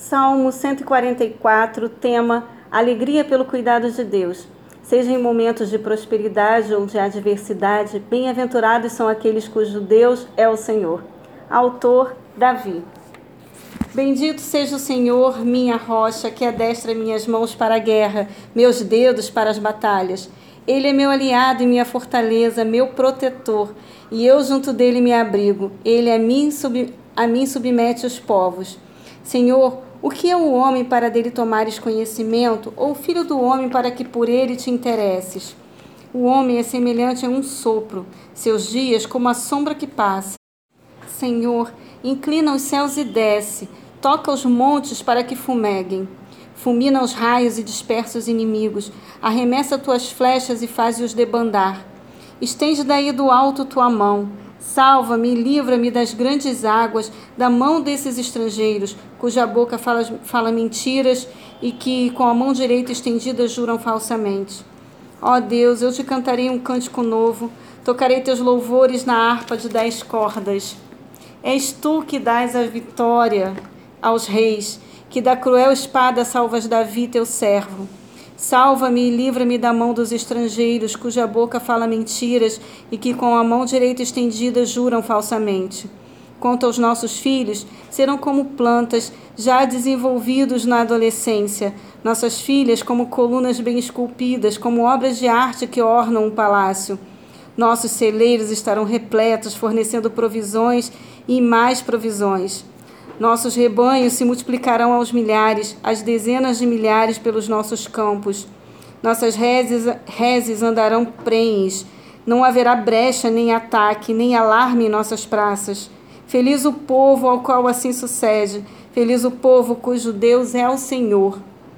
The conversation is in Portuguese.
Salmo 144, tema Alegria pelo cuidado de Deus. Seja em momentos de prosperidade ou de adversidade, bem-aventurados são aqueles cujo Deus é o Senhor. Autor Davi. Bendito seja o Senhor, minha rocha, que adestra minhas mãos para a guerra, meus dedos para as batalhas. Ele é meu aliado e minha fortaleza, meu protetor, e eu junto dele me abrigo. Ele a mim, sub, a mim submete os povos. Senhor, o que é o homem para dele tomares conhecimento, ou o filho do homem para que por ele te interesses? O homem é semelhante a um sopro, seus dias como a sombra que passa. Senhor, inclina os céus e desce, toca os montes para que fumeguem. Fulmina os raios e dispersa os inimigos, arremessa tuas flechas e faze-os debandar. Estende daí do alto tua mão, Salva-me e livra-me das grandes águas, da mão desses estrangeiros, cuja boca fala, fala mentiras e que, com a mão direita estendida, juram falsamente. Ó Deus, eu te cantarei um cântico novo, tocarei teus louvores na harpa de dez cordas. És tu que dás a vitória aos reis, que da cruel espada salvas Davi, teu servo. Salva-me e livra-me da mão dos estrangeiros, cuja boca fala mentiras e que com a mão direita estendida juram falsamente. Quanto aos nossos filhos, serão como plantas já desenvolvidos na adolescência, nossas filhas como colunas bem esculpidas, como obras de arte que ornam um palácio. Nossos celeiros estarão repletos, fornecendo provisões e mais provisões. Nossos rebanhos se multiplicarão aos milhares, às dezenas de milhares pelos nossos campos. Nossas reses, reses andarão prenhes. Não haverá brecha, nem ataque, nem alarme em nossas praças. Feliz o povo ao qual assim sucede. Feliz o povo cujo Deus é o Senhor.